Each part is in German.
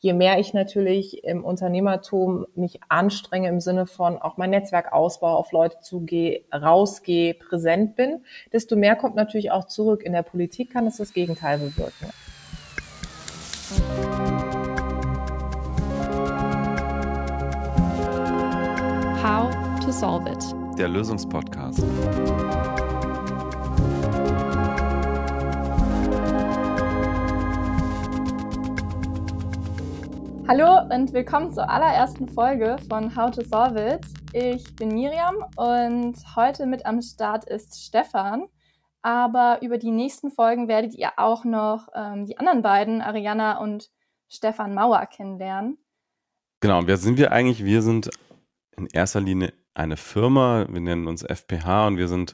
je mehr ich natürlich im Unternehmertum mich anstrenge im Sinne von auch mein Netzwerk ausbaue, auf Leute zugehe, rausgehe, präsent bin, desto mehr kommt natürlich auch zurück. In der Politik kann es das Gegenteil bewirken. How to Solve It. Der Lösungspodcast. Hallo und willkommen zur allerersten Folge von How to Solve It. Ich bin Miriam und heute mit am Start ist Stefan. Aber über die nächsten Folgen werdet ihr auch noch ähm, die anderen beiden, Ariana und Stefan Mauer, kennenlernen. Genau, wer sind wir eigentlich? Wir sind in erster Linie eine Firma. Wir nennen uns FPH und wir sind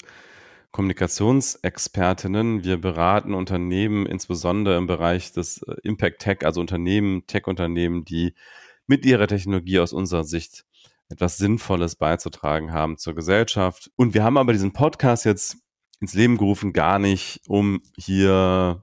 Kommunikationsexpertinnen. Wir beraten Unternehmen insbesondere im Bereich des äh, Impact Tech, also Unternehmen, Tech-Unternehmen, die mit ihrer Technologie aus unserer Sicht etwas Sinnvolles beizutragen haben zur Gesellschaft. Und wir haben aber diesen Podcast jetzt ins Leben gerufen, gar nicht, um hier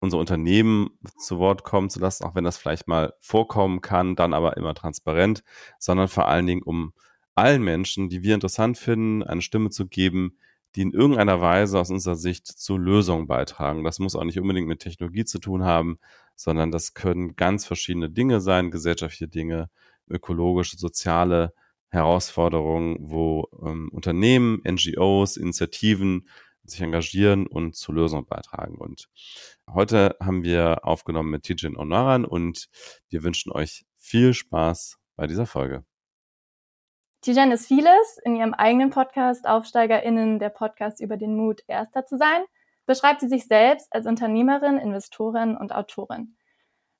unsere Unternehmen zu Wort kommen zu lassen, auch wenn das vielleicht mal vorkommen kann, dann aber immer transparent, sondern vor allen Dingen, um allen Menschen, die wir interessant finden, eine Stimme zu geben, die in irgendeiner Weise aus unserer Sicht zu Lösungen beitragen. Das muss auch nicht unbedingt mit Technologie zu tun haben, sondern das können ganz verschiedene Dinge sein, gesellschaftliche Dinge, ökologische, soziale Herausforderungen, wo ähm, Unternehmen, NGOs, Initiativen sich engagieren und zu Lösungen beitragen. Und heute haben wir aufgenommen mit Tijin Onaran und wir wünschen euch viel Spaß bei dieser Folge. Tijan ist vieles. In ihrem eigenen Podcast AufsteigerInnen, der Podcast über den Mut, Erster zu sein, beschreibt sie sich selbst als Unternehmerin, Investorin und Autorin.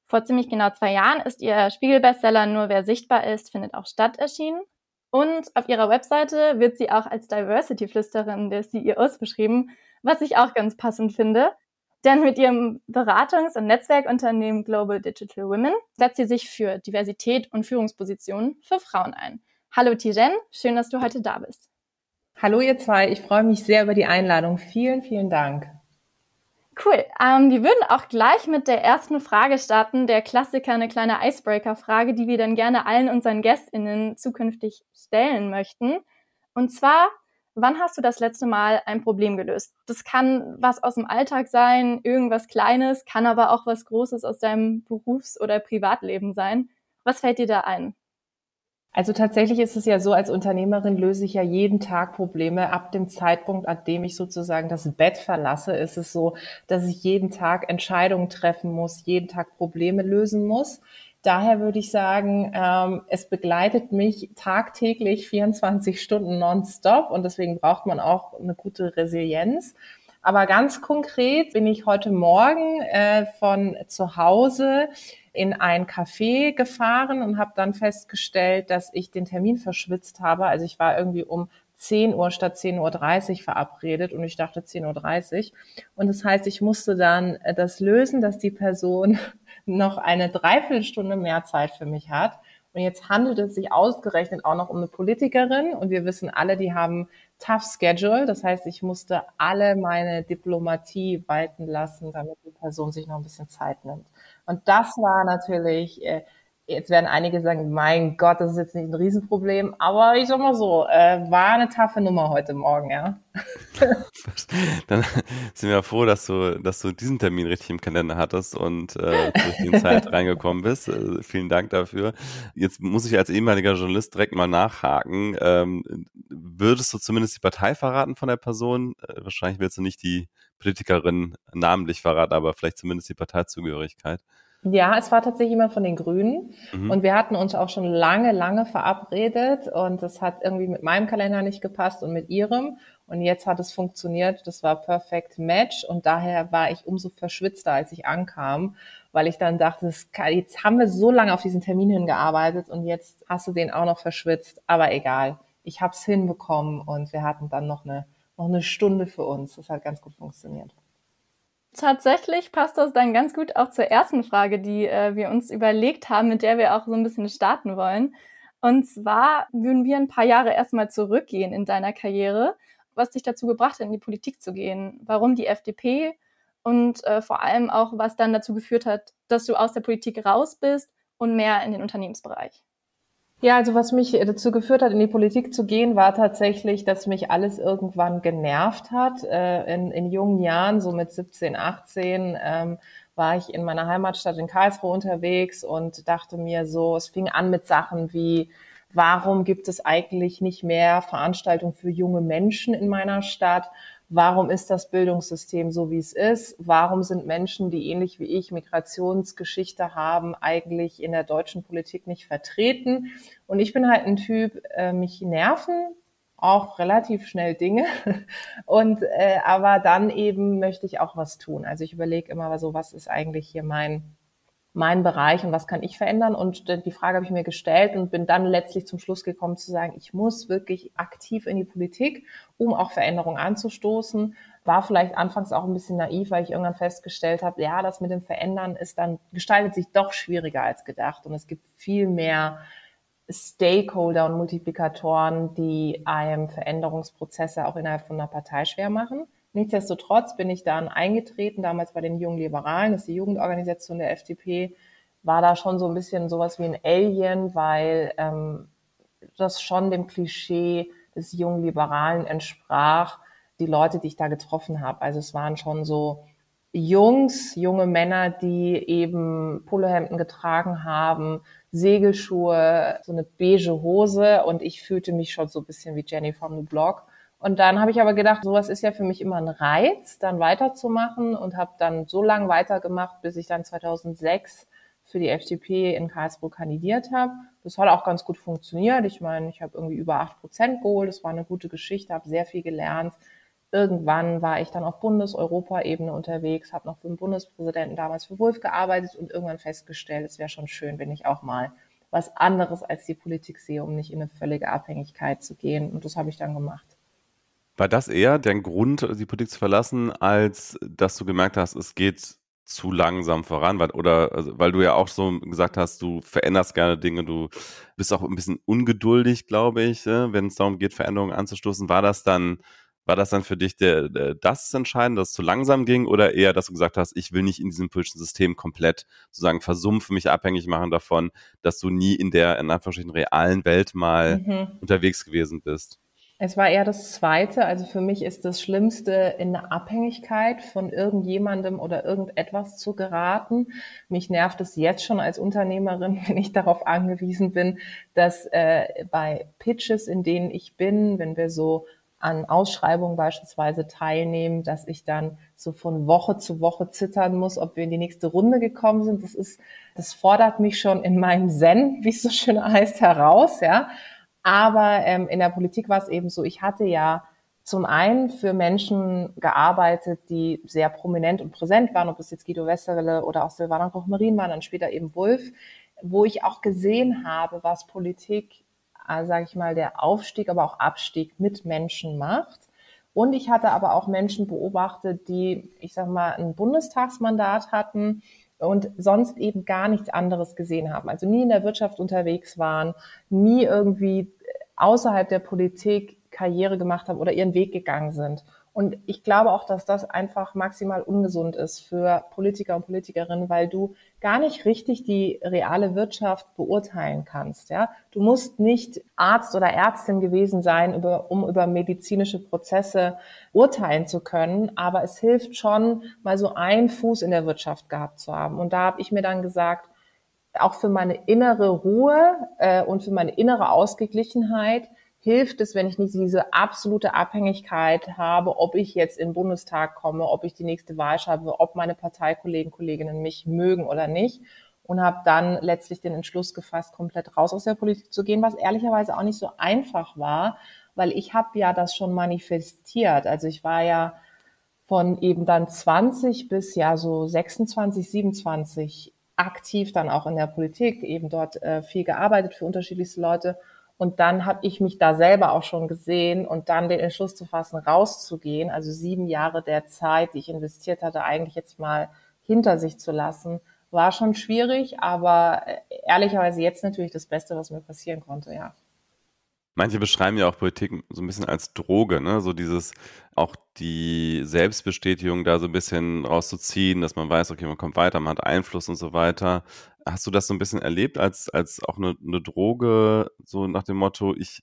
Vor ziemlich genau zwei Jahren ist ihr Spiegelbestseller Nur wer sichtbar ist, findet auch statt erschienen. Und auf ihrer Webseite wird sie auch als Diversity-Flüsterin der CEOs beschrieben, was ich auch ganz passend finde. Denn mit ihrem Beratungs- und Netzwerkunternehmen Global Digital Women setzt sie sich für Diversität und Führungspositionen für Frauen ein. Hallo Tijen, schön, dass du heute da bist. Hallo ihr zwei, ich freue mich sehr über die Einladung. Vielen, vielen Dank. Cool. Ähm, wir würden auch gleich mit der ersten Frage starten, der Klassiker, eine kleine Icebreaker-Frage, die wir dann gerne allen unseren GästInnen zukünftig stellen möchten. Und zwar, wann hast du das letzte Mal ein Problem gelöst? Das kann was aus dem Alltag sein, irgendwas Kleines, kann aber auch was Großes aus deinem Berufs- oder Privatleben sein. Was fällt dir da ein? Also tatsächlich ist es ja so, als Unternehmerin löse ich ja jeden Tag Probleme. Ab dem Zeitpunkt, an dem ich sozusagen das Bett verlasse, ist es so, dass ich jeden Tag Entscheidungen treffen muss, jeden Tag Probleme lösen muss. Daher würde ich sagen, ähm, es begleitet mich tagtäglich 24 Stunden nonstop und deswegen braucht man auch eine gute Resilienz. Aber ganz konkret bin ich heute Morgen äh, von zu Hause in ein Café gefahren und habe dann festgestellt, dass ich den Termin verschwitzt habe. Also ich war irgendwie um 10 Uhr statt 10.30 Uhr verabredet und ich dachte 10.30 Uhr. Und das heißt, ich musste dann äh, das lösen, dass die Person noch eine Dreiviertelstunde mehr Zeit für mich hat. Und jetzt handelt es sich ausgerechnet auch noch um eine Politikerin. Und wir wissen alle, die haben tough Schedule. Das heißt, ich musste alle meine Diplomatie walten lassen, damit die Person sich noch ein bisschen Zeit nimmt. Und das war natürlich, äh, jetzt werden einige sagen, mein Gott, das ist jetzt nicht ein Riesenproblem, aber ich sag mal so, äh, war eine taffe Nummer heute Morgen, ja. Dann sind wir froh, dass du, dass du diesen Termin richtig im Kalender hattest und äh, durch die Zeit reingekommen bist. Äh, vielen Dank dafür. Jetzt muss ich als ehemaliger Journalist direkt mal nachhaken. Ähm, würdest du zumindest die Partei verraten von der Person? Äh, wahrscheinlich willst du nicht die Politikerin namentlich verraten, aber vielleicht zumindest die Parteizugehörigkeit. Ja, es war tatsächlich jemand von den Grünen. Mhm. Und wir hatten uns auch schon lange, lange verabredet. Und das hat irgendwie mit meinem Kalender nicht gepasst und mit ihrem. Und jetzt hat es funktioniert. Das war perfekt Match. Und daher war ich umso verschwitzter, als ich ankam, weil ich dann dachte, kann, jetzt haben wir so lange auf diesen Termin hingearbeitet und jetzt hast du den auch noch verschwitzt. Aber egal. Ich habe es hinbekommen und wir hatten dann noch eine, noch eine Stunde für uns. Das hat ganz gut funktioniert. Tatsächlich passt das dann ganz gut auch zur ersten Frage, die äh, wir uns überlegt haben, mit der wir auch so ein bisschen starten wollen. Und zwar würden wir ein paar Jahre erstmal zurückgehen in deiner Karriere, was dich dazu gebracht hat, in die Politik zu gehen, warum die FDP und äh, vor allem auch, was dann dazu geführt hat, dass du aus der Politik raus bist und mehr in den Unternehmensbereich? Ja, also was mich dazu geführt hat, in die Politik zu gehen, war tatsächlich, dass mich alles irgendwann genervt hat. Äh, in, in jungen Jahren, so mit 17, 18, ähm, war ich in meiner Heimatstadt in Karlsruhe unterwegs und dachte mir so, es fing an mit Sachen wie, warum gibt es eigentlich nicht mehr Veranstaltungen für junge Menschen in meiner Stadt? Warum ist das Bildungssystem so, wie es ist? Warum sind Menschen, die ähnlich wie ich Migrationsgeschichte haben, eigentlich in der deutschen Politik nicht vertreten? Und ich bin halt ein Typ, äh, mich nerven auch relativ schnell Dinge. Und äh, aber dann eben möchte ich auch was tun. Also ich überlege immer so, was ist eigentlich hier mein mein Bereich und was kann ich verändern? Und die Frage habe ich mir gestellt und bin dann letztlich zum Schluss gekommen zu sagen, ich muss wirklich aktiv in die Politik, um auch Veränderungen anzustoßen. War vielleicht anfangs auch ein bisschen naiv, weil ich irgendwann festgestellt habe, ja, das mit dem Verändern ist dann, gestaltet sich doch schwieriger als gedacht und es gibt viel mehr Stakeholder und Multiplikatoren, die einem Veränderungsprozesse auch innerhalb von einer Partei schwer machen. Nichtsdestotrotz bin ich dann eingetreten, damals bei den Jungen Liberalen, das ist die Jugendorganisation der FDP, war da schon so ein bisschen sowas wie ein Alien, weil ähm, das schon dem Klischee des jungen Liberalen entsprach, die Leute, die ich da getroffen habe. Also es waren schon so Jungs, junge Männer, die eben Polohemden getragen haben, Segelschuhe, so eine beige Hose und ich fühlte mich schon so ein bisschen wie Jenny from the Block. Und dann habe ich aber gedacht, sowas ist ja für mich immer ein Reiz, dann weiterzumachen und habe dann so lange weitergemacht, bis ich dann 2006 für die FDP in Karlsruhe kandidiert habe. Das hat auch ganz gut funktioniert. Ich meine, ich habe irgendwie über acht Prozent geholt. Das war eine gute Geschichte, habe sehr viel gelernt. Irgendwann war ich dann auf Bundes-Europa-Ebene unterwegs, habe noch für den Bundespräsidenten damals für Wolf gearbeitet und irgendwann festgestellt, es wäre schon schön, wenn ich auch mal was anderes als die Politik sehe, um nicht in eine völlige Abhängigkeit zu gehen. Und das habe ich dann gemacht. War das eher der Grund, die Politik zu verlassen, als dass du gemerkt hast, es geht zu langsam voran? Weil, oder also, weil du ja auch so gesagt hast, du veränderst gerne Dinge, du bist auch ein bisschen ungeduldig, glaube ich, ne, wenn es darum geht, Veränderungen anzustoßen. War das dann, war das dann für dich der, der, das Entscheidende, dass es zu langsam ging, oder eher, dass du gesagt hast, ich will nicht in diesem politischen System komplett sozusagen versumpfen, mich abhängig machen davon, dass du nie in der in Anführungsstrichen realen Welt mal mhm. unterwegs gewesen bist? Es war eher das Zweite. Also für mich ist das Schlimmste, in eine Abhängigkeit von irgendjemandem oder irgendetwas zu geraten. Mich nervt es jetzt schon als Unternehmerin, wenn ich darauf angewiesen bin, dass äh, bei Pitches, in denen ich bin, wenn wir so an Ausschreibungen beispielsweise teilnehmen, dass ich dann so von Woche zu Woche zittern muss, ob wir in die nächste Runde gekommen sind. Das ist, das fordert mich schon in meinem Zen, wie es so schön heißt, heraus, ja. Aber ähm, in der Politik war es eben so, ich hatte ja zum einen für Menschen gearbeitet, die sehr prominent und präsent waren, ob es jetzt Guido Westerwelle oder auch Silvana Koch-Marin waren, dann später eben Wolf, wo ich auch gesehen habe, was Politik, äh, sage ich mal, der Aufstieg, aber auch Abstieg mit Menschen macht. Und ich hatte aber auch Menschen beobachtet, die, ich sag mal, ein Bundestagsmandat hatten, und sonst eben gar nichts anderes gesehen haben. Also nie in der Wirtschaft unterwegs waren, nie irgendwie außerhalb der Politik Karriere gemacht haben oder ihren Weg gegangen sind. Und ich glaube auch, dass das einfach maximal ungesund ist für Politiker und Politikerinnen, weil du gar nicht richtig die reale Wirtschaft beurteilen kannst. Ja, du musst nicht Arzt oder Ärztin gewesen sein, über, um über medizinische Prozesse urteilen zu können. Aber es hilft schon, mal so einen Fuß in der Wirtschaft gehabt zu haben. Und da habe ich mir dann gesagt, auch für meine innere Ruhe äh, und für meine innere Ausgeglichenheit hilft es, wenn ich nicht diese absolute Abhängigkeit habe, ob ich jetzt in den Bundestag komme, ob ich die nächste Wahl schreibe, ob meine Parteikollegen, Kolleginnen mich mögen oder nicht. Und habe dann letztlich den Entschluss gefasst, komplett raus aus der Politik zu gehen, was ehrlicherweise auch nicht so einfach war, weil ich habe ja das schon manifestiert. Also ich war ja von eben dann 20 bis ja so 26, 27 aktiv dann auch in der Politik, eben dort äh, viel gearbeitet für unterschiedlichste Leute und dann habe ich mich da selber auch schon gesehen und dann den Entschluss zu fassen, rauszugehen, also sieben Jahre der Zeit, die ich investiert hatte, eigentlich jetzt mal hinter sich zu lassen, war schon schwierig, aber äh, ehrlicherweise jetzt natürlich das Beste, was mir passieren konnte, ja. Manche beschreiben ja auch Politik so ein bisschen als Droge, ne? So dieses, auch die Selbstbestätigung da so ein bisschen rauszuziehen, dass man weiß, okay, man kommt weiter, man hat Einfluss und so weiter. Hast du das so ein bisschen erlebt als, als auch eine, eine Droge, so nach dem Motto, ich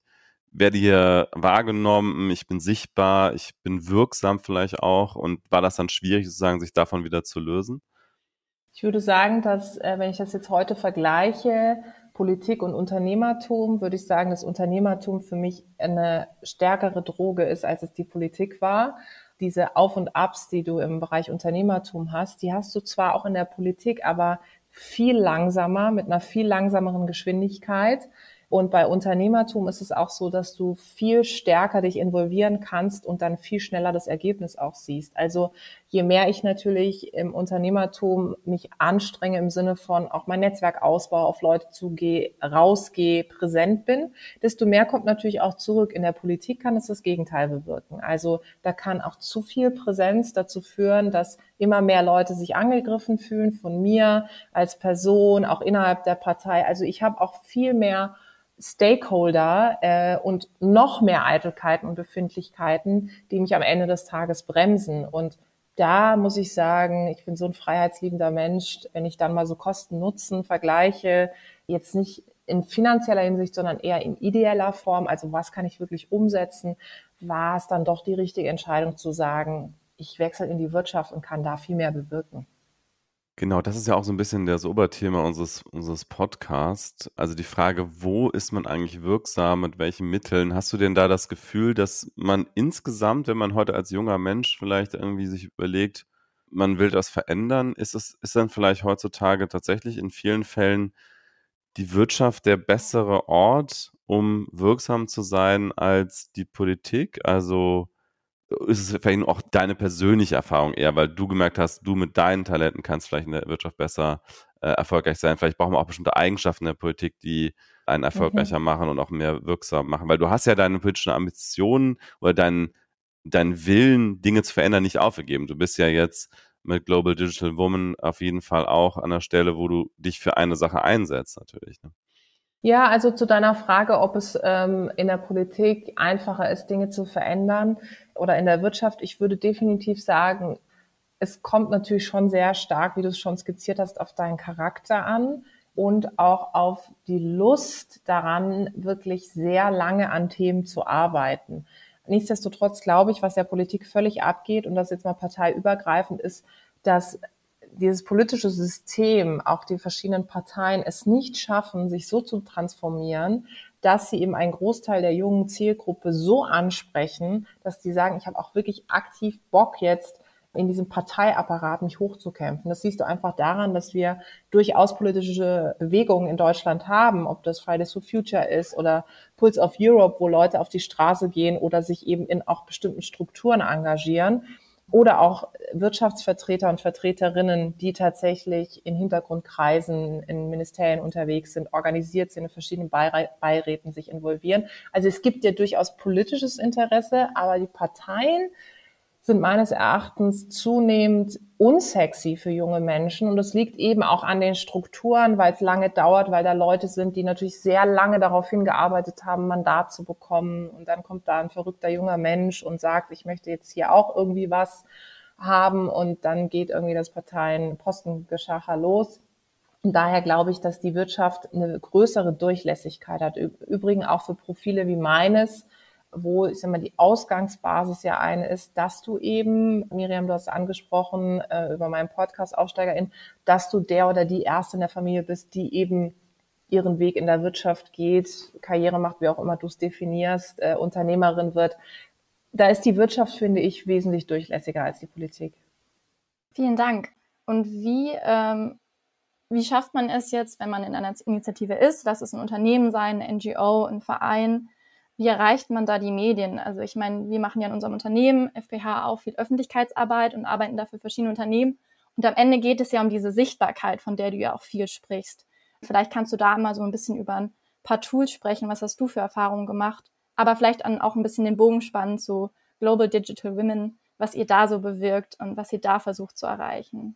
werde hier wahrgenommen, ich bin sichtbar, ich bin wirksam vielleicht auch und war das dann schwierig sozusagen, sich davon wieder zu lösen? Ich würde sagen, dass, äh, wenn ich das jetzt heute vergleiche, Politik und Unternehmertum, würde ich sagen, dass Unternehmertum für mich eine stärkere Droge ist, als es die Politik war. Diese Auf und Abs, die du im Bereich Unternehmertum hast, die hast du zwar auch in der Politik, aber viel langsamer, mit einer viel langsameren Geschwindigkeit. Und bei Unternehmertum ist es auch so, dass du viel stärker dich involvieren kannst und dann viel schneller das Ergebnis auch siehst. Also je mehr ich natürlich im Unternehmertum mich anstrenge im Sinne von auch mein Netzwerk ausbaue, auf Leute zugehe, rausgehe, präsent bin, desto mehr kommt natürlich auch zurück. In der Politik kann es das Gegenteil bewirken. Also da kann auch zu viel Präsenz dazu führen, dass immer mehr Leute sich angegriffen fühlen von mir als Person, auch innerhalb der Partei. Also ich habe auch viel mehr Stakeholder äh, und noch mehr Eitelkeiten und Befindlichkeiten, die mich am Ende des Tages bremsen. Und da muss ich sagen, ich bin so ein freiheitsliebender Mensch, wenn ich dann mal so Kosten-Nutzen vergleiche, jetzt nicht in finanzieller Hinsicht, sondern eher in ideeller Form, also was kann ich wirklich umsetzen, war es dann doch die richtige Entscheidung zu sagen, ich wechsle in die Wirtschaft und kann da viel mehr bewirken. Genau, das ist ja auch so ein bisschen das Oberthema unseres, unseres Podcasts. Also die Frage, wo ist man eigentlich wirksam, mit welchen Mitteln? Hast du denn da das Gefühl, dass man insgesamt, wenn man heute als junger Mensch vielleicht irgendwie sich überlegt, man will das verändern, ist es, ist dann vielleicht heutzutage tatsächlich in vielen Fällen die Wirtschaft der bessere Ort, um wirksam zu sein als die Politik? Also ist es vielleicht auch deine persönliche Erfahrung eher, weil du gemerkt hast, du mit deinen Talenten kannst vielleicht in der Wirtschaft besser äh, erfolgreich sein. Vielleicht brauchen wir auch bestimmte Eigenschaften der Politik, die einen erfolgreicher mhm. machen und auch mehr wirksam machen. Weil du hast ja deine politischen Ambitionen oder deinen, deinen Willen, Dinge zu verändern, nicht aufgegeben. Du bist ja jetzt mit Global Digital Woman auf jeden Fall auch an der Stelle, wo du dich für eine Sache einsetzt, natürlich. Ne? Ja, also zu deiner Frage, ob es ähm, in der Politik einfacher ist, Dinge zu verändern oder in der Wirtschaft. Ich würde definitiv sagen, es kommt natürlich schon sehr stark, wie du es schon skizziert hast, auf deinen Charakter an und auch auf die Lust daran, wirklich sehr lange an Themen zu arbeiten. Nichtsdestotrotz glaube ich, was der Politik völlig abgeht und das jetzt mal parteiübergreifend ist, dass dieses politische System, auch die verschiedenen Parteien es nicht schaffen, sich so zu transformieren, dass sie eben einen Großteil der jungen Zielgruppe so ansprechen, dass die sagen, ich habe auch wirklich aktiv Bock jetzt in diesem Parteiapparat mich hochzukämpfen. Das siehst du einfach daran, dass wir durchaus politische Bewegungen in Deutschland haben, ob das Fridays for Future ist oder Pulse of Europe, wo Leute auf die Straße gehen oder sich eben in auch bestimmten Strukturen engagieren oder auch Wirtschaftsvertreter und Vertreterinnen, die tatsächlich in Hintergrundkreisen, in Ministerien unterwegs sind, organisiert sind, in verschiedenen Beiräten sich involvieren. Also es gibt ja durchaus politisches Interesse, aber die Parteien sind meines Erachtens zunehmend unsexy für junge Menschen. Und das liegt eben auch an den Strukturen, weil es lange dauert, weil da Leute sind, die natürlich sehr lange darauf hingearbeitet haben, Mandat zu bekommen. Und dann kommt da ein verrückter junger Mensch und sagt, ich möchte jetzt hier auch irgendwie was haben. Und dann geht irgendwie das Parteien-Postengeschacher los. Und daher glaube ich, dass die Wirtschaft eine größere Durchlässigkeit hat. Übrigens auch für Profile wie meines, wo ich sag mal, die Ausgangsbasis ja eine ist, dass du eben, Miriam, du hast angesprochen äh, über meinen Podcast Aufsteigerin, dass du der oder die Erste in der Familie bist, die eben ihren Weg in der Wirtschaft geht, Karriere macht, wie auch immer du es definierst, äh, Unternehmerin wird. Da ist die Wirtschaft, finde ich, wesentlich durchlässiger als die Politik. Vielen Dank. Und wie, ähm, wie schafft man es jetzt, wenn man in einer Initiative ist, lass es ein Unternehmen sein, eine NGO, ein Verein, wie erreicht man da die Medien? Also ich meine, wir machen ja in unserem Unternehmen, FPH, auch viel Öffentlichkeitsarbeit und arbeiten dafür verschiedene Unternehmen. Und am Ende geht es ja um diese Sichtbarkeit, von der du ja auch viel sprichst. Vielleicht kannst du da mal so ein bisschen über ein paar Tools sprechen. Was hast du für Erfahrungen gemacht? Aber vielleicht auch ein bisschen den Bogen spannen zu Global Digital Women, was ihr da so bewirkt und was ihr da versucht zu erreichen.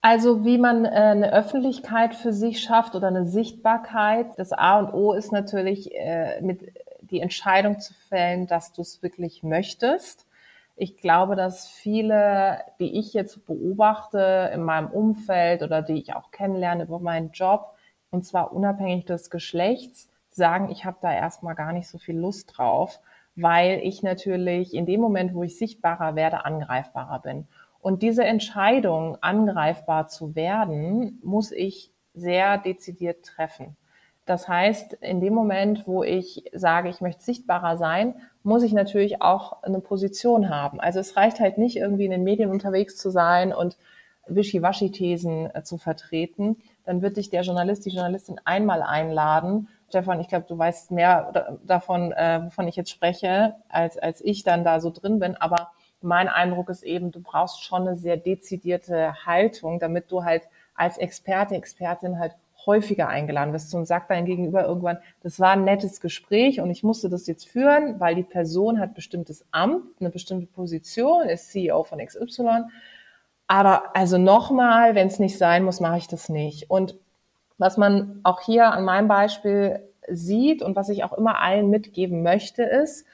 Also wie man äh, eine Öffentlichkeit für sich schafft oder eine Sichtbarkeit. Das A und O ist natürlich äh, mit die Entscheidung zu fällen, dass du es wirklich möchtest. Ich glaube, dass viele, die ich jetzt beobachte in meinem Umfeld oder die ich auch kennenlerne über meinen Job, und zwar unabhängig des Geschlechts, sagen, ich habe da erstmal gar nicht so viel Lust drauf, weil ich natürlich in dem Moment, wo ich sichtbarer werde, angreifbarer bin. Und diese Entscheidung, angreifbar zu werden, muss ich sehr dezidiert treffen. Das heißt, in dem Moment, wo ich sage, ich möchte sichtbarer sein, muss ich natürlich auch eine Position haben. Also es reicht halt nicht irgendwie in den Medien unterwegs zu sein und Wischiwaschi-Thesen äh, zu vertreten. Dann wird dich der Journalist, die Journalistin einmal einladen. Stefan, ich glaube, du weißt mehr davon, äh, wovon ich jetzt spreche, als, als ich dann da so drin bin. Aber mein Eindruck ist eben, du brauchst schon eine sehr dezidierte Haltung, damit du halt als Experte, Expertin halt häufiger eingeladen wirst und sagt dein Gegenüber irgendwann, das war ein nettes Gespräch und ich musste das jetzt führen, weil die Person hat bestimmtes Amt, eine bestimmte Position, ist CEO von XY. Aber also nochmal, wenn es nicht sein muss, mache ich das nicht. Und was man auch hier an meinem Beispiel sieht und was ich auch immer allen mitgeben möchte, ist,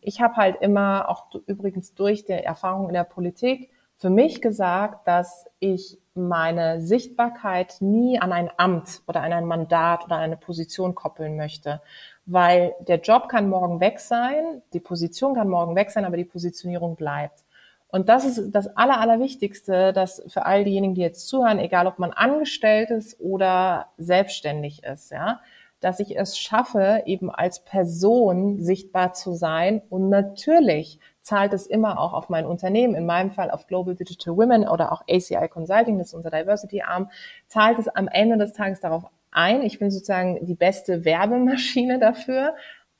ich habe halt immer, auch übrigens durch die Erfahrung in der Politik, für mich gesagt, dass ich meine Sichtbarkeit nie an ein Amt oder an ein Mandat oder an eine Position koppeln möchte. Weil der Job kann morgen weg sein, die Position kann morgen weg sein, aber die Positionierung bleibt. Und das ist das Aller, Allerwichtigste, dass für all diejenigen, die jetzt zuhören, egal ob man angestellt ist oder selbstständig ist, ja, dass ich es schaffe, eben als Person sichtbar zu sein und natürlich zahlt es immer auch auf mein Unternehmen, in meinem Fall auf Global Digital Women oder auch ACI Consulting, das ist unser Diversity-Arm, zahlt es am Ende des Tages darauf ein. Ich bin sozusagen die beste Werbemaschine dafür,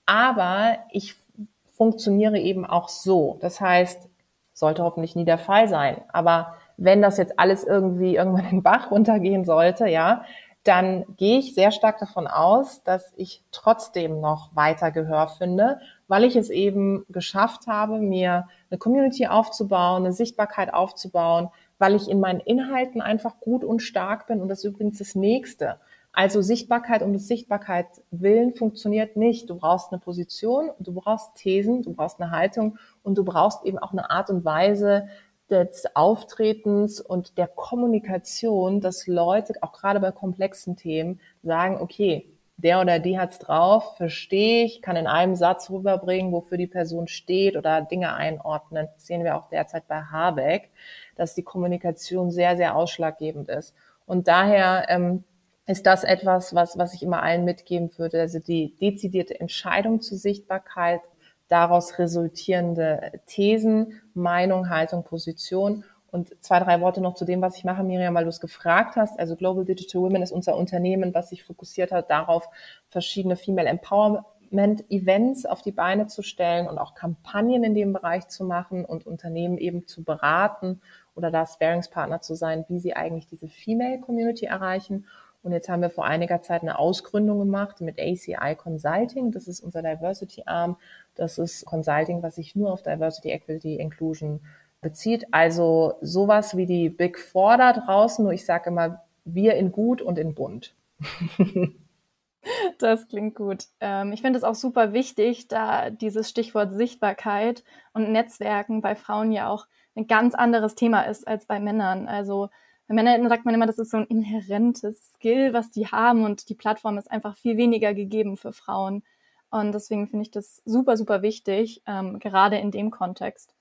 aber ich funktioniere eben auch so. Das heißt, sollte hoffentlich nie der Fall sein. Aber wenn das jetzt alles irgendwie irgendwann in den Bach runtergehen sollte, ja, dann gehe ich sehr stark davon aus, dass ich trotzdem noch weiter Gehör finde, weil ich es eben geschafft habe, mir eine Community aufzubauen, eine Sichtbarkeit aufzubauen, weil ich in meinen Inhalten einfach gut und stark bin. Und das ist übrigens das Nächste. Also Sichtbarkeit um des Sichtbarkeit willen funktioniert nicht. Du brauchst eine Position, du brauchst Thesen, du brauchst eine Haltung und du brauchst eben auch eine Art und Weise, des Auftretens und der Kommunikation, dass Leute auch gerade bei komplexen Themen sagen, okay, der oder die hat's drauf, verstehe ich, kann in einem Satz rüberbringen, wofür die Person steht oder Dinge einordnen. Das sehen wir auch derzeit bei Habeck, dass die Kommunikation sehr, sehr ausschlaggebend ist. Und daher ähm, ist das etwas, was, was ich immer allen mitgeben würde. Also die dezidierte Entscheidung zur Sichtbarkeit, daraus resultierende Thesen, Meinung, Haltung, Position. Und zwei, drei Worte noch zu dem, was ich mache, Miriam, weil du es gefragt hast. Also Global Digital Women ist unser Unternehmen, was sich fokussiert hat, darauf verschiedene Female Empowerment Events auf die Beine zu stellen und auch Kampagnen in dem Bereich zu machen und Unternehmen eben zu beraten oder da Sparingspartner zu sein, wie sie eigentlich diese Female Community erreichen. Und jetzt haben wir vor einiger Zeit eine Ausgründung gemacht mit ACI Consulting. Das ist unser Diversity Arm. Das ist Consulting, was sich nur auf Diversity, Equity, Inclusion bezieht. Also sowas wie die Big Four da draußen. Nur ich sage immer, wir in gut und in bunt. Das klingt gut. Ähm, ich finde es auch super wichtig, da dieses Stichwort Sichtbarkeit und Netzwerken bei Frauen ja auch ein ganz anderes Thema ist als bei Männern. Also bei Männern sagt man immer, das ist so ein inhärentes Skill, was die haben und die Plattform ist einfach viel weniger gegeben für Frauen. Und deswegen finde ich das super, super wichtig, ähm, gerade in dem Kontext.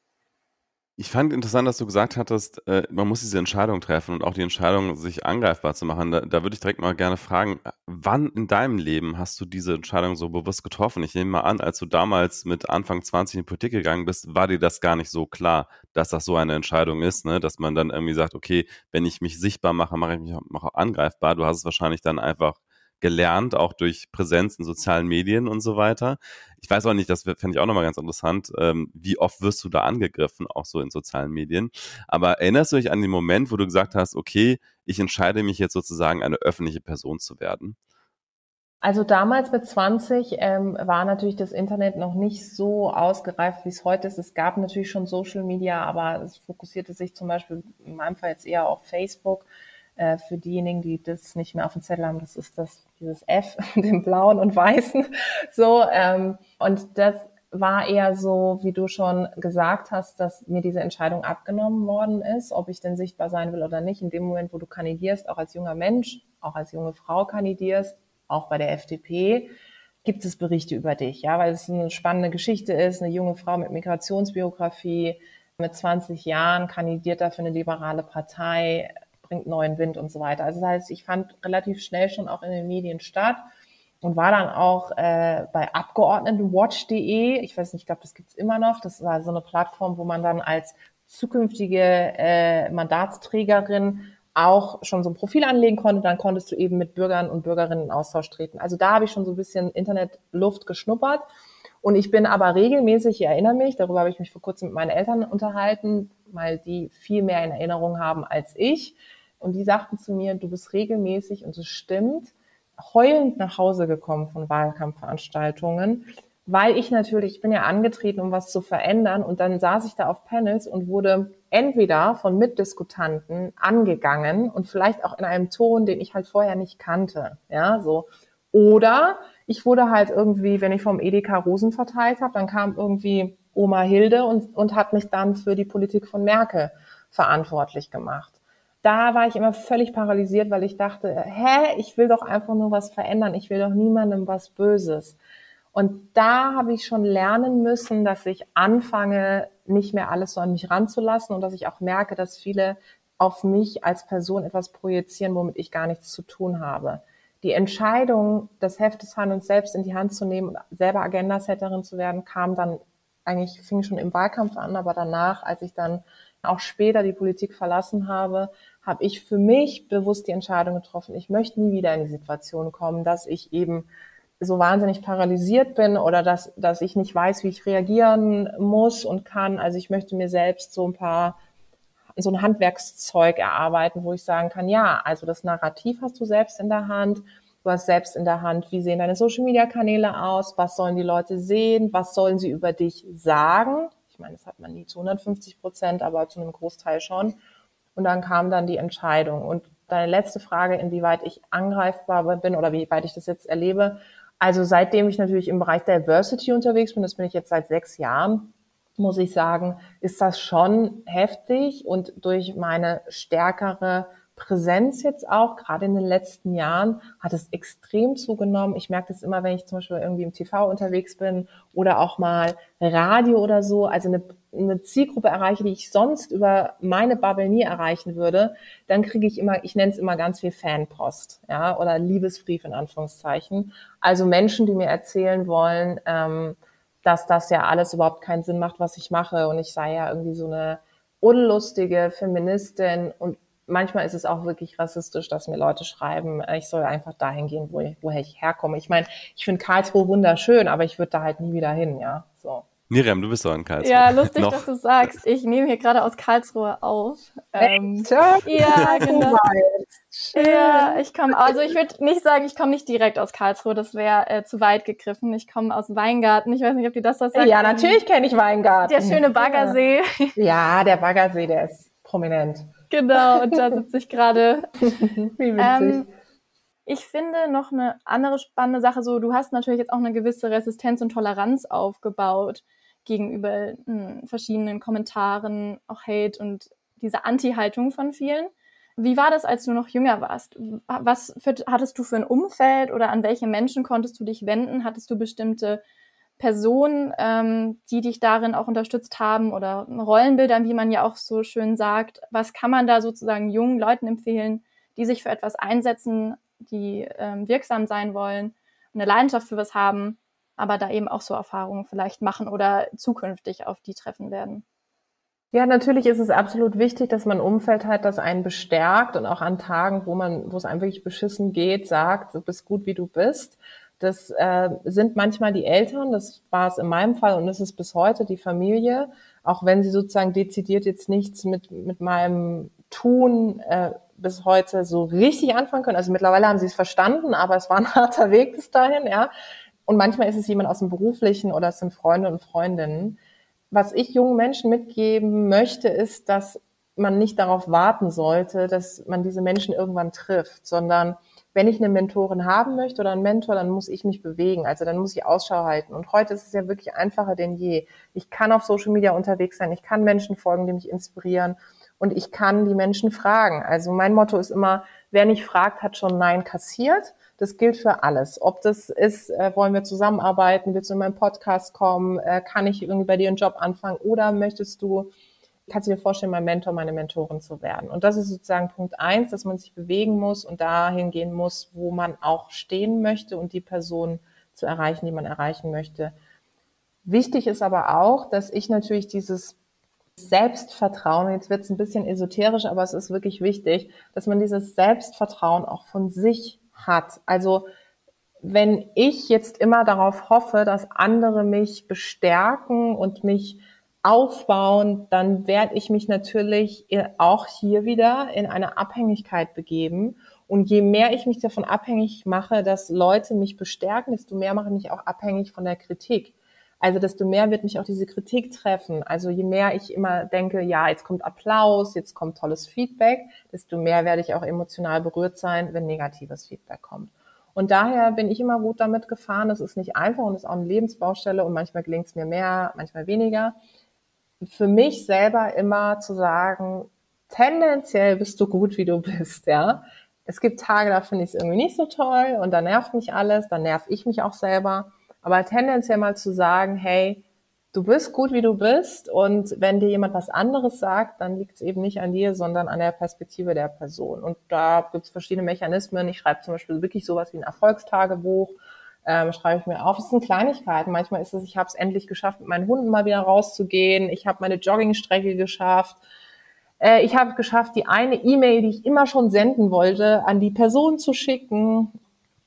Ich fand interessant, dass du gesagt hattest, äh, man muss diese Entscheidung treffen und auch die Entscheidung, sich angreifbar zu machen. Da, da würde ich direkt mal gerne fragen, wann in deinem Leben hast du diese Entscheidung so bewusst getroffen? Ich nehme mal an, als du damals mit Anfang 20 in die Politik gegangen bist, war dir das gar nicht so klar, dass das so eine Entscheidung ist, ne? dass man dann irgendwie sagt, okay, wenn ich mich sichtbar mache, mache ich mich auch angreifbar. Du hast es wahrscheinlich dann einfach gelernt, auch durch Präsenz in sozialen Medien und so weiter. Ich weiß auch nicht, das fände ich auch nochmal ganz interessant, ähm, wie oft wirst du da angegriffen, auch so in sozialen Medien. Aber erinnerst du dich an den Moment, wo du gesagt hast, okay, ich entscheide mich jetzt sozusagen eine öffentliche Person zu werden? Also damals mit 20 ähm, war natürlich das Internet noch nicht so ausgereift, wie es heute ist. Es gab natürlich schon Social Media, aber es fokussierte sich zum Beispiel in meinem Fall jetzt eher auf Facebook. Äh, für diejenigen, die das nicht mehr auf dem Zettel haben, das ist das dieses F, dem blauen und weißen. So ähm, und das war eher so, wie du schon gesagt hast, dass mir diese Entscheidung abgenommen worden ist, ob ich denn sichtbar sein will oder nicht. In dem Moment, wo du kandidierst, auch als junger Mensch, auch als junge Frau kandidierst, auch bei der FDP, gibt es Berichte über dich, ja, weil es eine spannende Geschichte ist, eine junge Frau mit Migrationsbiografie, mit 20 Jahren kandidiert da für eine liberale Partei, bringt neuen Wind und so weiter. Also das heißt, ich fand relativ schnell schon auch in den Medien statt und war dann auch äh, bei Abgeordnetenwatch.de. Ich weiß nicht, ich glaube, das gibt's immer noch. Das war so eine Plattform, wo man dann als zukünftige äh, Mandatsträgerin auch schon so ein Profil anlegen konnte, dann konntest du eben mit Bürgern und Bürgerinnen in Austausch treten. Also da habe ich schon so ein bisschen Internetluft geschnuppert. Und ich bin aber regelmäßig, ich erinnere mich, darüber habe ich mich vor kurzem mit meinen Eltern unterhalten, weil die viel mehr in Erinnerung haben als ich. Und die sagten zu mir, du bist regelmäßig, und es stimmt, heulend nach Hause gekommen von Wahlkampfveranstaltungen, weil ich natürlich, ich bin ja angetreten, um was zu verändern und dann saß ich da auf Panels und wurde entweder von Mitdiskutanten angegangen und vielleicht auch in einem Ton, den ich halt vorher nicht kannte, ja, so. Oder ich wurde halt irgendwie, wenn ich vom Edeka Rosen verteilt habe, dann kam irgendwie Oma Hilde und, und hat mich dann für die Politik von Merkel verantwortlich gemacht da war ich immer völlig paralysiert, weil ich dachte, hä, ich will doch einfach nur was verändern, ich will doch niemandem was Böses. Und da habe ich schon lernen müssen, dass ich anfange, nicht mehr alles so an mich ranzulassen und dass ich auch merke, dass viele auf mich als Person etwas projizieren, womit ich gar nichts zu tun habe. Die Entscheidung, das Heft des Handelns selbst in die Hand zu nehmen und selber Agendasetterin zu werden, kam dann eigentlich, fing schon im Wahlkampf an, aber danach, als ich dann auch später die Politik verlassen habe, habe ich für mich bewusst die Entscheidung getroffen, ich möchte nie wieder in die Situation kommen, dass ich eben so wahnsinnig paralysiert bin oder dass, dass ich nicht weiß, wie ich reagieren muss und kann. Also ich möchte mir selbst so ein paar, so ein Handwerkszeug erarbeiten, wo ich sagen kann, ja, also das Narrativ hast du selbst in der Hand. Du hast selbst in der Hand, wie sehen deine Social Media Kanäle aus? Was sollen die Leute sehen? Was sollen sie über dich sagen? Ich meine, das hat man nie zu 150 Prozent, aber zu einem Großteil schon. Und dann kam dann die Entscheidung. Und deine letzte Frage, inwieweit ich angreifbar bin oder wie weit ich das jetzt erlebe. Also seitdem ich natürlich im Bereich Diversity unterwegs bin, das bin ich jetzt seit sechs Jahren, muss ich sagen, ist das schon heftig und durch meine stärkere Präsenz jetzt auch, gerade in den letzten Jahren, hat es extrem zugenommen. Ich merke das immer, wenn ich zum Beispiel irgendwie im TV unterwegs bin oder auch mal Radio oder so, also eine, eine Zielgruppe erreiche, die ich sonst über meine Bubble nie erreichen würde, dann kriege ich immer, ich nenne es immer ganz viel Fanpost, ja, oder Liebesbrief in Anführungszeichen. Also Menschen, die mir erzählen wollen, ähm, dass das ja alles überhaupt keinen Sinn macht, was ich mache und ich sei ja irgendwie so eine unlustige Feministin und manchmal ist es auch wirklich rassistisch, dass mir Leute schreiben, äh, ich soll einfach dahin gehen, wo ich, woher ich herkomme. Ich meine, ich finde Karlsruhe wunderschön, aber ich würde da halt nie wieder hin, ja. So. Miriam, du bist doch in Karlsruhe. Ja, lustig, dass du sagst. Ich nehme hier gerade aus Karlsruhe auf. Ähm, ja, genau. Ja, ich komme, also ich würde nicht sagen, ich komme nicht direkt aus Karlsruhe, das wäre äh, zu weit gegriffen. Ich komme aus Weingarten. Ich weiß nicht, ob die das was sagt. Ja, natürlich kenne ich Weingarten. Der schöne Baggersee. Ja, der Baggersee, der ist prominent. Genau, und da sitze ich gerade. Wie witzig. Ähm, ich finde noch eine andere spannende Sache, so du hast natürlich jetzt auch eine gewisse Resistenz und Toleranz aufgebaut gegenüber mh, hm, verschiedenen Kommentaren, auch Hate und diese Anti-Haltung von vielen. Wie war das, als du noch jünger warst? Was für, hattest du für ein Umfeld oder an welche Menschen konntest du dich wenden? Hattest du bestimmte Personen, ähm, die dich darin auch unterstützt haben oder Rollenbildern, wie man ja auch so schön sagt. Was kann man da sozusagen jungen Leuten empfehlen, die sich für etwas einsetzen, die ähm, wirksam sein wollen, eine Leidenschaft für was haben, aber da eben auch so Erfahrungen vielleicht machen oder zukünftig auf die treffen werden? Ja, natürlich ist es absolut wichtig, dass man Umfeld hat, das einen bestärkt und auch an Tagen, wo man, wo es einem wirklich beschissen geht, sagt, du bist gut, wie du bist. Das äh, sind manchmal die Eltern, das war es in meinem Fall und das ist bis heute die Familie, auch wenn sie sozusagen dezidiert jetzt nichts mit, mit meinem Tun äh, bis heute so richtig anfangen können. Also mittlerweile haben sie es verstanden, aber es war ein harter Weg bis dahin, ja. Und manchmal ist es jemand aus dem Beruflichen oder es sind Freunde und Freundinnen. Was ich jungen Menschen mitgeben möchte, ist, dass man nicht darauf warten sollte, dass man diese Menschen irgendwann trifft, sondern wenn ich eine Mentorin haben möchte oder einen Mentor, dann muss ich mich bewegen. Also dann muss ich Ausschau halten. Und heute ist es ja wirklich einfacher denn je. Ich kann auf Social Media unterwegs sein. Ich kann Menschen folgen, die mich inspirieren. Und ich kann die Menschen fragen. Also mein Motto ist immer, wer nicht fragt, hat schon Nein kassiert. Das gilt für alles. Ob das ist, äh, wollen wir zusammenarbeiten, willst du in meinen Podcast kommen, äh, kann ich irgendwie bei dir einen Job anfangen oder möchtest du kannst du dir vorstellen, mein Mentor, meine Mentorin zu werden. Und das ist sozusagen Punkt eins, dass man sich bewegen muss und dahin gehen muss, wo man auch stehen möchte und die Person zu erreichen, die man erreichen möchte. Wichtig ist aber auch, dass ich natürlich dieses Selbstvertrauen, jetzt wird es ein bisschen esoterisch, aber es ist wirklich wichtig, dass man dieses Selbstvertrauen auch von sich hat. Also wenn ich jetzt immer darauf hoffe, dass andere mich bestärken und mich aufbauen, dann werde ich mich natürlich auch hier wieder in eine Abhängigkeit begeben. Und je mehr ich mich davon abhängig mache, dass Leute mich bestärken, desto mehr mache ich mich auch abhängig von der Kritik. Also desto mehr wird mich auch diese Kritik treffen. Also je mehr ich immer denke, ja, jetzt kommt Applaus, jetzt kommt tolles Feedback, desto mehr werde ich auch emotional berührt sein, wenn negatives Feedback kommt. Und daher bin ich immer gut damit gefahren. Es ist nicht einfach und ist auch eine Lebensbaustelle und manchmal gelingt es mir mehr, manchmal weniger für mich selber immer zu sagen, tendenziell bist du gut, wie du bist, ja. Es gibt Tage, da finde ich es irgendwie nicht so toll und da nervt mich alles, da nerv ich mich auch selber. Aber tendenziell mal zu sagen, hey, du bist gut, wie du bist und wenn dir jemand was anderes sagt, dann liegt es eben nicht an dir, sondern an der Perspektive der Person. Und da gibt es verschiedene Mechanismen. Ich schreibe zum Beispiel wirklich sowas wie ein Erfolgstagebuch ähm, schreibe ich mir auf. Es sind Kleinigkeiten. Manchmal ist es, ich habe es endlich geschafft, mit meinen Hunden mal wieder rauszugehen. Ich habe meine Joggingstrecke geschafft. Äh, ich habe geschafft, die eine E-Mail, die ich immer schon senden wollte, an die Person zu schicken.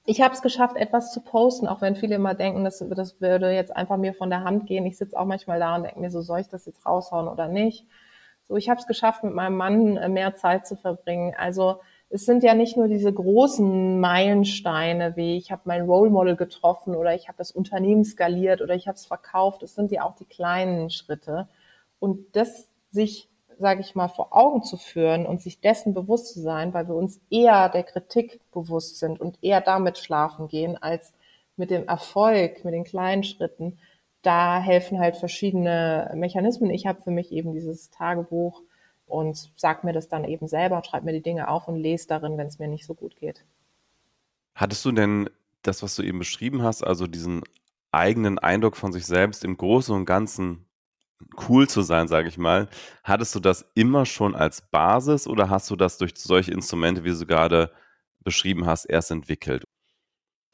Ich habe es geschafft, etwas zu posten, auch wenn viele immer denken, das, das würde jetzt einfach mir von der Hand gehen. Ich sitze auch manchmal da und denke mir so, soll ich das jetzt raushauen oder nicht? So, ich habe es geschafft, mit meinem Mann äh, mehr Zeit zu verbringen. Also es sind ja nicht nur diese großen Meilensteine, wie ich habe mein Role Model getroffen oder ich habe das Unternehmen skaliert oder ich habe es verkauft. Es sind ja auch die kleinen Schritte. Und das sich, sage ich mal, vor Augen zu führen und sich dessen bewusst zu sein, weil wir uns eher der Kritik bewusst sind und eher damit schlafen gehen als mit dem Erfolg, mit den kleinen Schritten. Da helfen halt verschiedene Mechanismen. Ich habe für mich eben dieses Tagebuch und sag mir das dann eben selber, schreib mir die Dinge auf und lese darin, wenn es mir nicht so gut geht. Hattest du denn das, was du eben beschrieben hast, also diesen eigenen Eindruck von sich selbst im Großen und Ganzen cool zu sein, sage ich mal, hattest du das immer schon als Basis oder hast du das durch solche Instrumente, wie du gerade beschrieben hast, erst entwickelt?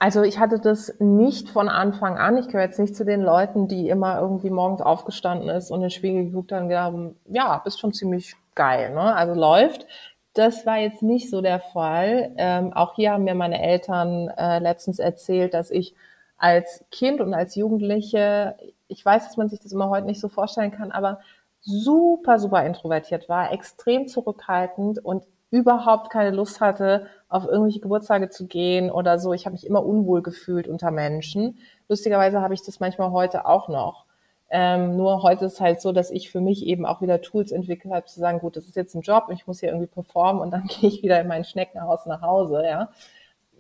Also ich hatte das nicht von Anfang an. Ich gehöre jetzt nicht zu den Leuten, die immer irgendwie morgens aufgestanden ist und in den Spiegel geguckt haben und gedacht, ja, bist schon ziemlich geil, ne? Also läuft. Das war jetzt nicht so der Fall. Ähm, auch hier haben mir meine Eltern äh, letztens erzählt, dass ich als Kind und als Jugendliche, ich weiß, dass man sich das immer heute nicht so vorstellen kann, aber super, super introvertiert war, extrem zurückhaltend und überhaupt keine Lust hatte, auf irgendwelche Geburtstage zu gehen oder so. Ich habe mich immer unwohl gefühlt unter Menschen. Lustigerweise habe ich das manchmal heute auch noch. Ähm, nur heute ist halt so, dass ich für mich eben auch wieder Tools entwickelt habe, zu sagen, gut, das ist jetzt ein Job, ich muss hier irgendwie performen und dann gehe ich wieder in mein Schneckenhaus nach Hause, ja.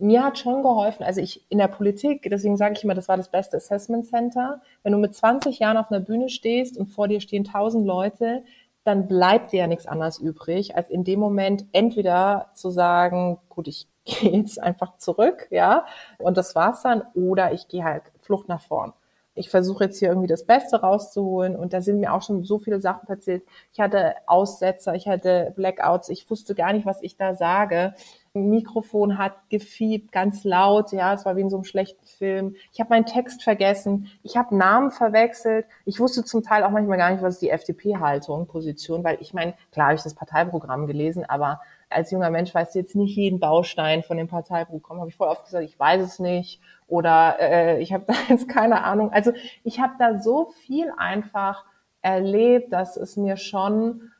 Mir hat schon geholfen, also ich in der Politik, deswegen sage ich immer, das war das beste Assessment Center. Wenn du mit 20 Jahren auf einer Bühne stehst und vor dir stehen tausend Leute, dann bleibt dir ja nichts anderes übrig, als in dem Moment entweder zu sagen, gut, ich gehe jetzt einfach zurück, ja, und das war's dann, oder ich gehe halt Flucht nach vorn. Ich versuche jetzt hier irgendwie das Beste rauszuholen und da sind mir auch schon so viele Sachen passiert. Ich hatte Aussetzer, ich hatte Blackouts, ich wusste gar nicht, was ich da sage. Mikrofon hat gefiebt, ganz laut, ja, es war wie in so einem schlechten Film. Ich habe meinen Text vergessen, ich habe Namen verwechselt. Ich wusste zum Teil auch manchmal gar nicht, was ist die FDP-Haltung, Position, weil ich meine, klar habe ich das Parteiprogramm gelesen, aber als junger Mensch weißt du jetzt nicht jeden Baustein von dem Parteiprogramm. Habe ich voll oft gesagt, ich weiß es nicht oder äh, ich habe da jetzt keine Ahnung. Also ich habe da so viel einfach erlebt, dass es mir schon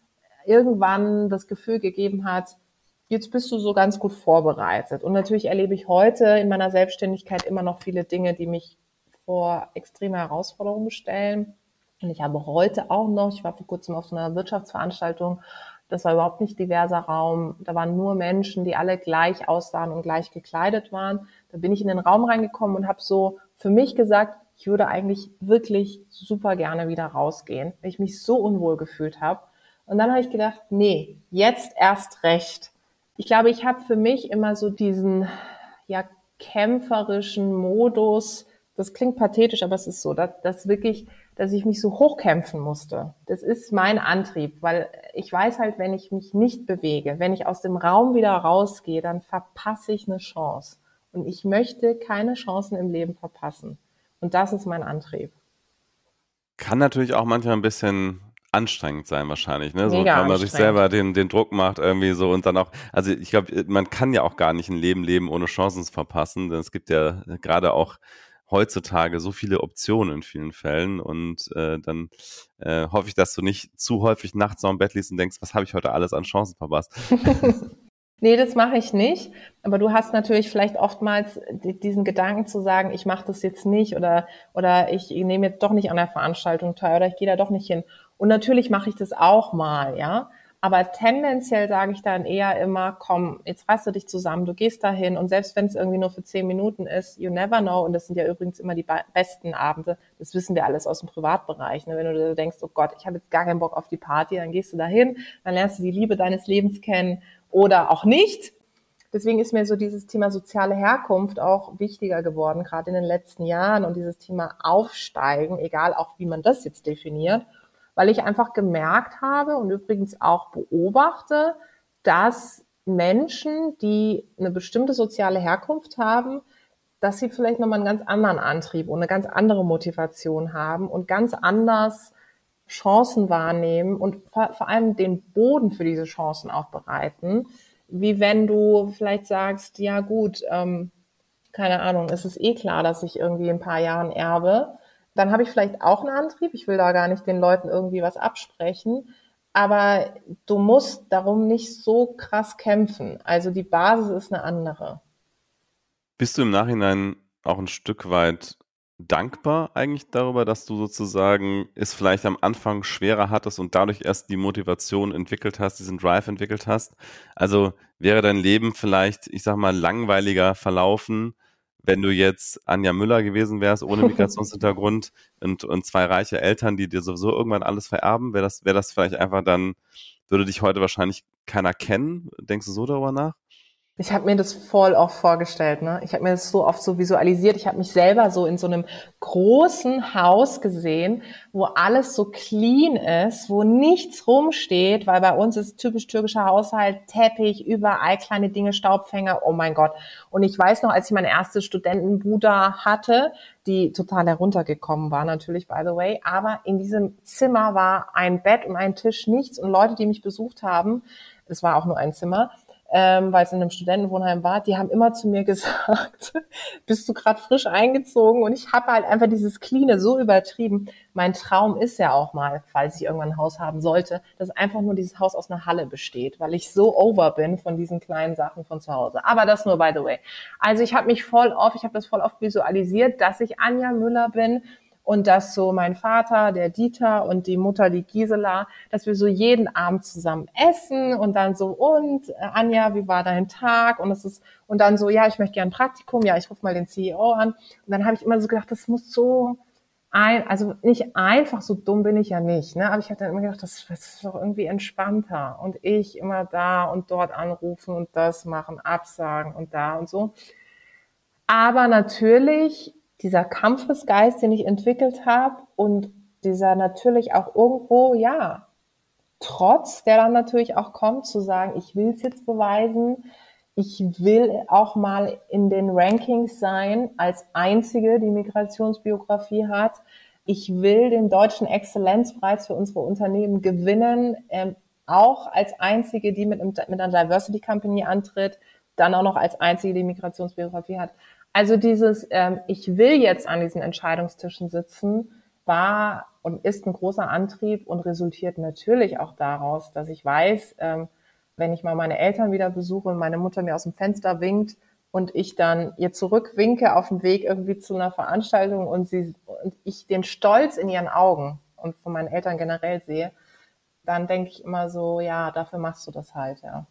irgendwann das Gefühl gegeben hat, jetzt bist du so ganz gut vorbereitet. Und natürlich erlebe ich heute in meiner Selbstständigkeit immer noch viele Dinge, die mich vor extreme Herausforderungen stellen. Und ich habe heute auch noch, ich war vor kurzem auf so einer Wirtschaftsveranstaltung, Das war überhaupt nicht diverser Raum. Da waren nur Menschen, die alle gleich aussahen und gleich gekleidet waren. Da bin ich in den Raum reingekommen und habe so für mich gesagt, ich würde eigentlich wirklich super gerne wieder rausgehen, weil ich mich so unwohl gefühlt habe. Und dann habe ich gedacht, nee, jetzt erst recht. Ich glaube, ich habe für mich immer so diesen ja kämpferischen Modus. Das klingt pathetisch, aber es ist so, dass, dass wirklich, dass ich mich so hochkämpfen musste. Das ist mein Antrieb, weil ich weiß halt, wenn ich mich nicht bewege, wenn ich aus dem Raum wieder rausgehe, dann verpasse ich eine Chance. Und ich möchte keine Chancen im Leben verpassen. Und das ist mein Antrieb. Kann natürlich auch manchmal ein bisschen anstrengend sein wahrscheinlich, ne? So, wenn man sich selber den, den Druck macht irgendwie so und dann auch, also ich glaube, man kann ja auch gar nicht ein Leben leben ohne Chancen zu verpassen, denn es gibt ja gerade auch heutzutage so viele Optionen in vielen Fällen und äh, dann äh, hoffe ich, dass du nicht zu häufig nachts noch im Bett liest und denkst, was habe ich heute alles an Chancen verpasst. Nee, das mache ich nicht. Aber du hast natürlich vielleicht oftmals diesen Gedanken zu sagen, ich mache das jetzt nicht oder, oder ich nehme jetzt doch nicht an der Veranstaltung teil oder ich gehe da doch nicht hin. Und natürlich mache ich das auch mal, ja. Aber tendenziell sage ich dann eher immer, komm, jetzt reißt du dich zusammen, du gehst dahin und selbst wenn es irgendwie nur für zehn Minuten ist, you never know. Und das sind ja übrigens immer die besten Abende. Das wissen wir alles aus dem Privatbereich. Ne? Wenn du denkst, oh Gott, ich habe jetzt gar keinen Bock auf die Party, dann gehst du dahin, dann lernst du die Liebe deines Lebens kennen oder auch nicht. Deswegen ist mir so dieses Thema soziale Herkunft auch wichtiger geworden, gerade in den letzten Jahren und dieses Thema Aufsteigen, egal auch wie man das jetzt definiert weil ich einfach gemerkt habe und übrigens auch beobachte, dass Menschen, die eine bestimmte soziale Herkunft haben, dass sie vielleicht nochmal einen ganz anderen Antrieb und eine ganz andere Motivation haben und ganz anders Chancen wahrnehmen und vor, allem den Boden für diese Chancen auch bereiten, wie wenn du vielleicht sagst, ja gut, ähm, keine Ahnung, es ist eh klar, dass ich irgendwie in ein paar Jahren erbe dann habe ich vielleicht auch einen Antrieb. Ich will da gar nicht den Leuten irgendwie was absprechen. Aber du musst darum nicht so krass kämpfen. Also die Basis ist eine andere. Bist du im Nachhinein auch ein Stück weit dankbar eigentlich darüber, dass du sozusagen es vielleicht am Anfang schwerer hattest und dadurch erst die Motivation entwickelt hast, diesen Drive entwickelt hast? Also wäre dein Leben vielleicht, ich sag mal, langweiliger verlaufen, wenn du jetzt Anja Müller gewesen wärst, ohne Migrationshintergrund und, und zwei reiche Eltern, die dir sowieso irgendwann alles vererben, wäre das, wäre das vielleicht einfach dann, würde dich heute wahrscheinlich keiner kennen? Denkst du so darüber nach? Ich habe mir das voll oft vorgestellt, ne? Ich habe mir das so oft so visualisiert. Ich habe mich selber so in so einem großen Haus gesehen, wo alles so clean ist, wo nichts rumsteht, weil bei uns ist typisch türkischer Haushalt, Teppich, überall kleine Dinge, Staubfänger, oh mein Gott. Und ich weiß noch, als ich meine erste Studentenbuda hatte, die total heruntergekommen war natürlich, by the way, aber in diesem Zimmer war ein Bett und ein Tisch, nichts und Leute, die mich besucht haben, es war auch nur ein Zimmer, ähm, weil es in einem Studentenwohnheim war, die haben immer zu mir gesagt, bist du gerade frisch eingezogen? Und ich habe halt einfach dieses Cleane so übertrieben. Mein Traum ist ja auch mal, falls ich irgendwann ein Haus haben sollte, dass einfach nur dieses Haus aus einer Halle besteht, weil ich so over bin von diesen kleinen Sachen von zu Hause. Aber das nur by the way. Also ich habe mich voll oft, ich habe das voll oft visualisiert, dass ich Anja Müller bin und dass so mein Vater, der Dieter und die Mutter, die Gisela, dass wir so jeden Abend zusammen essen und dann so, und äh, Anja, wie war dein Tag? Und es ist, und dann so, ja, ich möchte gerne ein Praktikum, ja, ich rufe mal den CEO an. Und dann habe ich immer so gedacht, das muss so ein, also nicht einfach, so dumm bin ich ja nicht, ne? Aber ich hatte dann immer gedacht, das, das ist doch irgendwie entspannter. Und ich immer da und dort anrufen und das machen, absagen und da und so. Aber natürlich dieser Kampfesgeist, den ich entwickelt habe und dieser natürlich auch irgendwo, ja, Trotz, der dann natürlich auch kommt, zu sagen, ich will es jetzt beweisen, ich will auch mal in den Rankings sein, als einzige, die Migrationsbiografie hat. Ich will den deutschen Exzellenzpreis für unsere Unternehmen gewinnen, ähm, auch als einzige, die mit, mit einer Diversity Company antritt, dann auch noch als einzige, die Migrationsbiografie hat. Also dieses, ähm, ich will jetzt an diesen Entscheidungstischen sitzen, war und ist ein großer Antrieb und resultiert natürlich auch daraus, dass ich weiß, ähm, wenn ich mal meine Eltern wieder besuche und meine Mutter mir aus dem Fenster winkt und ich dann ihr zurückwinke auf dem Weg irgendwie zu einer Veranstaltung und sie und ich den Stolz in ihren Augen und von meinen Eltern generell sehe, dann denke ich immer so, ja, dafür machst du das halt, ja.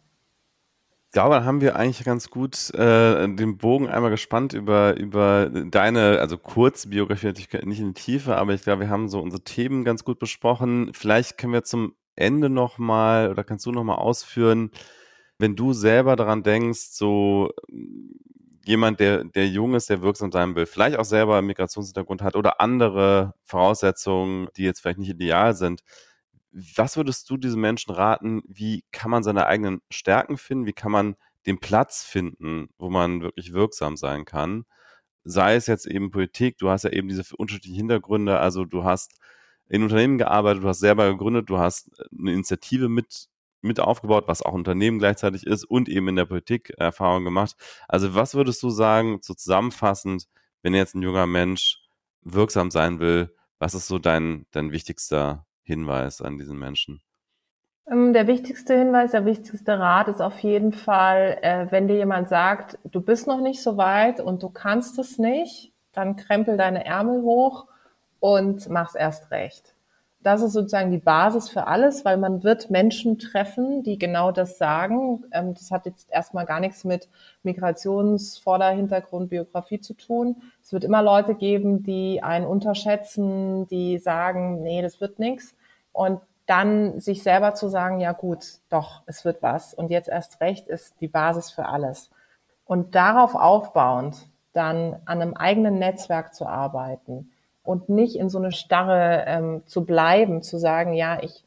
Ich glaube, dann haben wir eigentlich ganz gut äh, den Bogen einmal gespannt über, über deine, also Kurzbiografie natürlich nicht in die Tiefe, aber ich glaube, wir haben so unsere Themen ganz gut besprochen. Vielleicht können wir zum Ende nochmal oder kannst du nochmal ausführen, wenn du selber daran denkst, so jemand, der, der jung ist, der wirksam sein will, vielleicht auch selber einen Migrationshintergrund hat oder andere Voraussetzungen, die jetzt vielleicht nicht ideal sind, was würdest du diesen Menschen raten? Wie kann man seine eigenen Stärken finden? Wie kann man den Platz finden, wo man wirklich wirksam sein kann? Sei es jetzt eben Politik, du hast ja eben diese unterschiedlichen Hintergründe, also du hast in Unternehmen gearbeitet, du hast selber gegründet, du hast eine Initiative mit, mit aufgebaut, was auch Unternehmen gleichzeitig ist und eben in der Politik Erfahrung gemacht. Also was würdest du sagen, so zusammenfassend, wenn jetzt ein junger Mensch wirksam sein will, was ist so dein, dein wichtigster Hinweis an diesen Menschen? Ähm, der wichtigste Hinweis, der wichtigste Rat ist auf jeden Fall, äh, wenn dir jemand sagt, du bist noch nicht so weit und du kannst es nicht, dann krempel deine Ärmel hoch und mach's erst recht das ist sozusagen die Basis für alles, weil man wird Menschen treffen, die genau das sagen. Ähm, das hat jetzt erstmal gar nichts mit Migrationsvorderhintergrund, Biografie zu tun. Es wird immer Leute geben, die einen unterschätzen, die sagen, nee, das wird nichts. Und dann sich selber zu sagen, ja gut, doch, es wird was. Und jetzt erst recht ist die Basis für alles. Und darauf aufbauend dann an einem eigenen Netzwerk zu arbeiten, und nicht in so eine Starre ähm, zu bleiben, zu sagen, ja, ich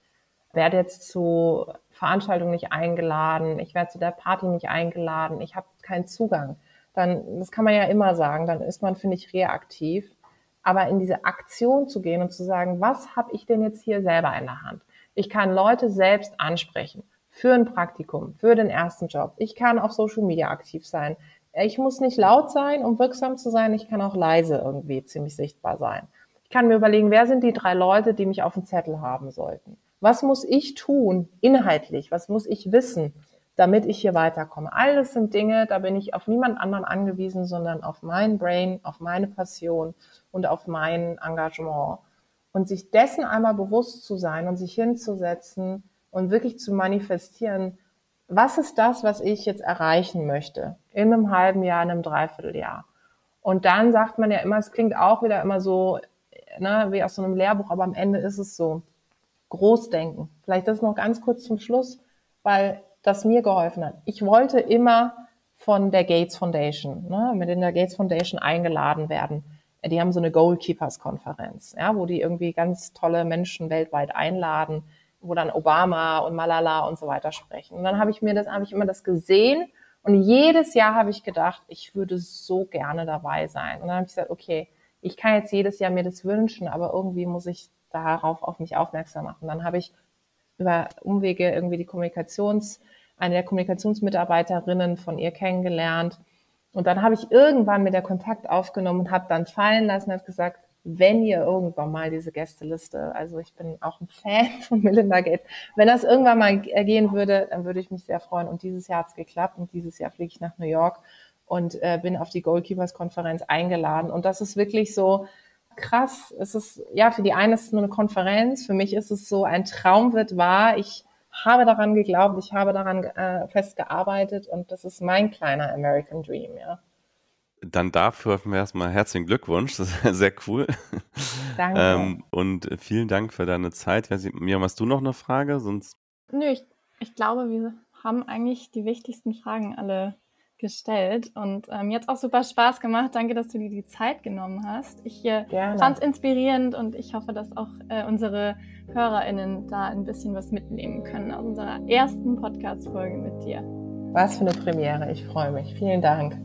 werde jetzt zu Veranstaltungen nicht eingeladen, ich werde zu der Party nicht eingeladen, ich habe keinen Zugang. Dann, das kann man ja immer sagen, dann ist man, finde ich, reaktiv. Aber in diese Aktion zu gehen und zu sagen, was habe ich denn jetzt hier selber in der Hand? Ich kann Leute selbst ansprechen für ein Praktikum, für den ersten Job. Ich kann auf Social Media aktiv sein ich muss nicht laut sein, um wirksam zu sein. Ich kann auch leise irgendwie ziemlich sichtbar sein. Ich kann mir überlegen, wer sind die drei Leute, die mich auf dem Zettel haben sollten? Was muss ich tun, inhaltlich? Was muss ich wissen, damit ich hier weiterkomme? Alles sind Dinge, da bin ich auf niemand anderen angewiesen, sondern auf mein Brain, auf meine Passion und auf mein Engagement. Und sich dessen einmal bewusst zu sein und sich hinzusetzen und wirklich zu manifestieren, was ist das, was ich jetzt erreichen möchte? In einem halben Jahr, in einem Dreivierteljahr. Und dann sagt man ja immer, es klingt auch wieder immer so, ne, wie aus so einem Lehrbuch, aber am Ende ist es so. Großdenken. Vielleicht das noch ganz kurz zum Schluss, weil das mir geholfen hat. Ich wollte immer von der Gates Foundation, ne, mit in der Gates Foundation eingeladen werden. Die haben so eine Goalkeepers-Konferenz, ja, wo die irgendwie ganz tolle Menschen weltweit einladen wo dann Obama und Malala und so weiter sprechen. Und dann habe ich mir das, habe ich immer das gesehen und jedes Jahr habe ich gedacht, ich würde so gerne dabei sein. Und dann habe ich gesagt, okay, ich kann jetzt jedes Jahr mir das wünschen, aber irgendwie muss ich darauf auf mich aufmerksam machen. Dann habe ich über Umwege irgendwie die Kommunikations, eine der Kommunikationsmitarbeiterinnen von ihr kennengelernt. Und dann habe ich irgendwann mit der Kontakt aufgenommen und habe dann fallen lassen und gesagt, wenn ihr irgendwann mal diese Gästeliste, also ich bin auch ein Fan von Melinda Gates, wenn das irgendwann mal gehen würde, dann würde ich mich sehr freuen. Und dieses Jahr hat es geklappt und dieses Jahr fliege ich nach New York und äh, bin auf die Goalkeepers-Konferenz eingeladen. Und das ist wirklich so krass. Es ist, ja, für die einen ist es nur eine Konferenz, für mich ist es so, ein Traum wird wahr. Ich habe daran geglaubt, ich habe daran äh, festgearbeitet und das ist mein kleiner American Dream, ja. Dann dafür erstmal herzlichen Glückwunsch. Das ist sehr cool. Danke. Ähm, und vielen Dank für deine Zeit. Miriam, hast du noch eine Frage? Sonst Nö, ich, ich glaube, wir haben eigentlich die wichtigsten Fragen alle gestellt und ähm, jetzt auch super Spaß gemacht. Danke, dass du dir die Zeit genommen hast. Ich äh, fand es inspirierend und ich hoffe, dass auch äh, unsere HörerInnen da ein bisschen was mitnehmen können aus unserer ersten Podcast-Folge mit dir. Was für eine Premiere. Ich freue mich. Vielen Dank.